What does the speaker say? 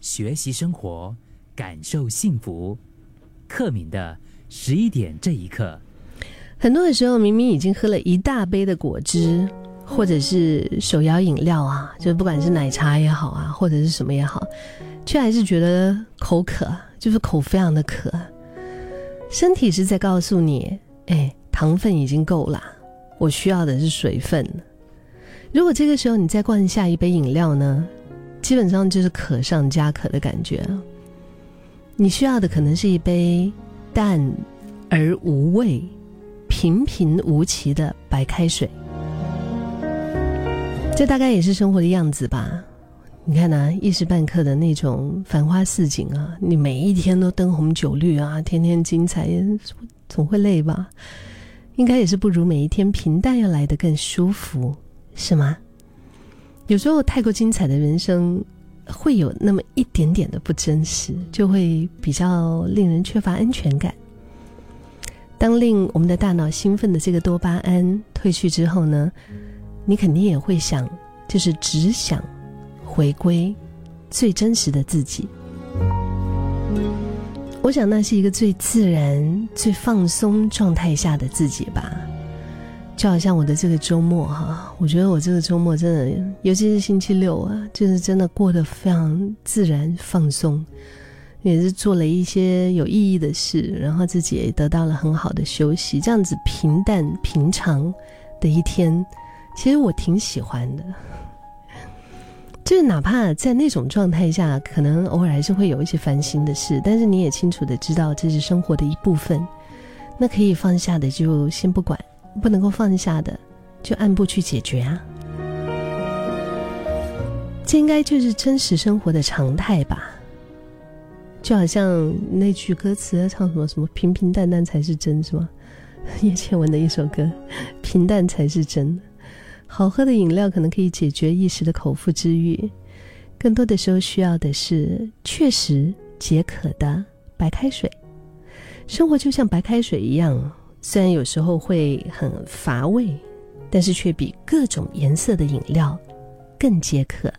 学习生活，感受幸福。克敏的十一点这一刻，很多的时候明明已经喝了一大杯的果汁，或者是手摇饮料啊，就不管是奶茶也好啊，或者是什么也好，却还是觉得口渴，就是口非常的渴。身体是在告诉你，哎，糖分已经够了，我需要的是水分。如果这个时候你再灌下一杯饮料呢，基本上就是可上加可的感觉。你需要的可能是一杯淡而无味、平平无奇的白开水。这大概也是生活的样子吧。你看呐，一时半刻的那种繁花似锦啊，你每一天都灯红酒绿啊，天天精彩，总会累吧？应该也是不如每一天平淡要来的更舒服，是吗？有时候太过精彩的人生。会有那么一点点的不真实，就会比较令人缺乏安全感。当令我们的大脑兴奋的这个多巴胺褪去之后呢，你肯定也会想，就是只想回归最真实的自己。我想那是一个最自然、最放松状态下的自己吧。就好像我的这个周末哈，我觉得我这个周末真的，尤其是星期六啊，就是真的过得非常自然放松，也是做了一些有意义的事，然后自己也得到了很好的休息，这样子平淡平常的一天，其实我挺喜欢的。就是哪怕在那种状态下，可能偶尔还是会有一些烦心的事，但是你也清楚的知道这是生活的一部分，那可以放下的就先不管。不能够放下的，就按步去解决啊！这应该就是真实生活的常态吧？就好像那句歌词唱什么什么“平平淡淡才是真”是吗？叶倩文的一首歌，“平淡才是真”。好喝的饮料可能可以解决一时的口腹之欲，更多的时候需要的是确实解渴的白开水。生活就像白开水一样。虽然有时候会很乏味，但是却比各种颜色的饮料更解渴。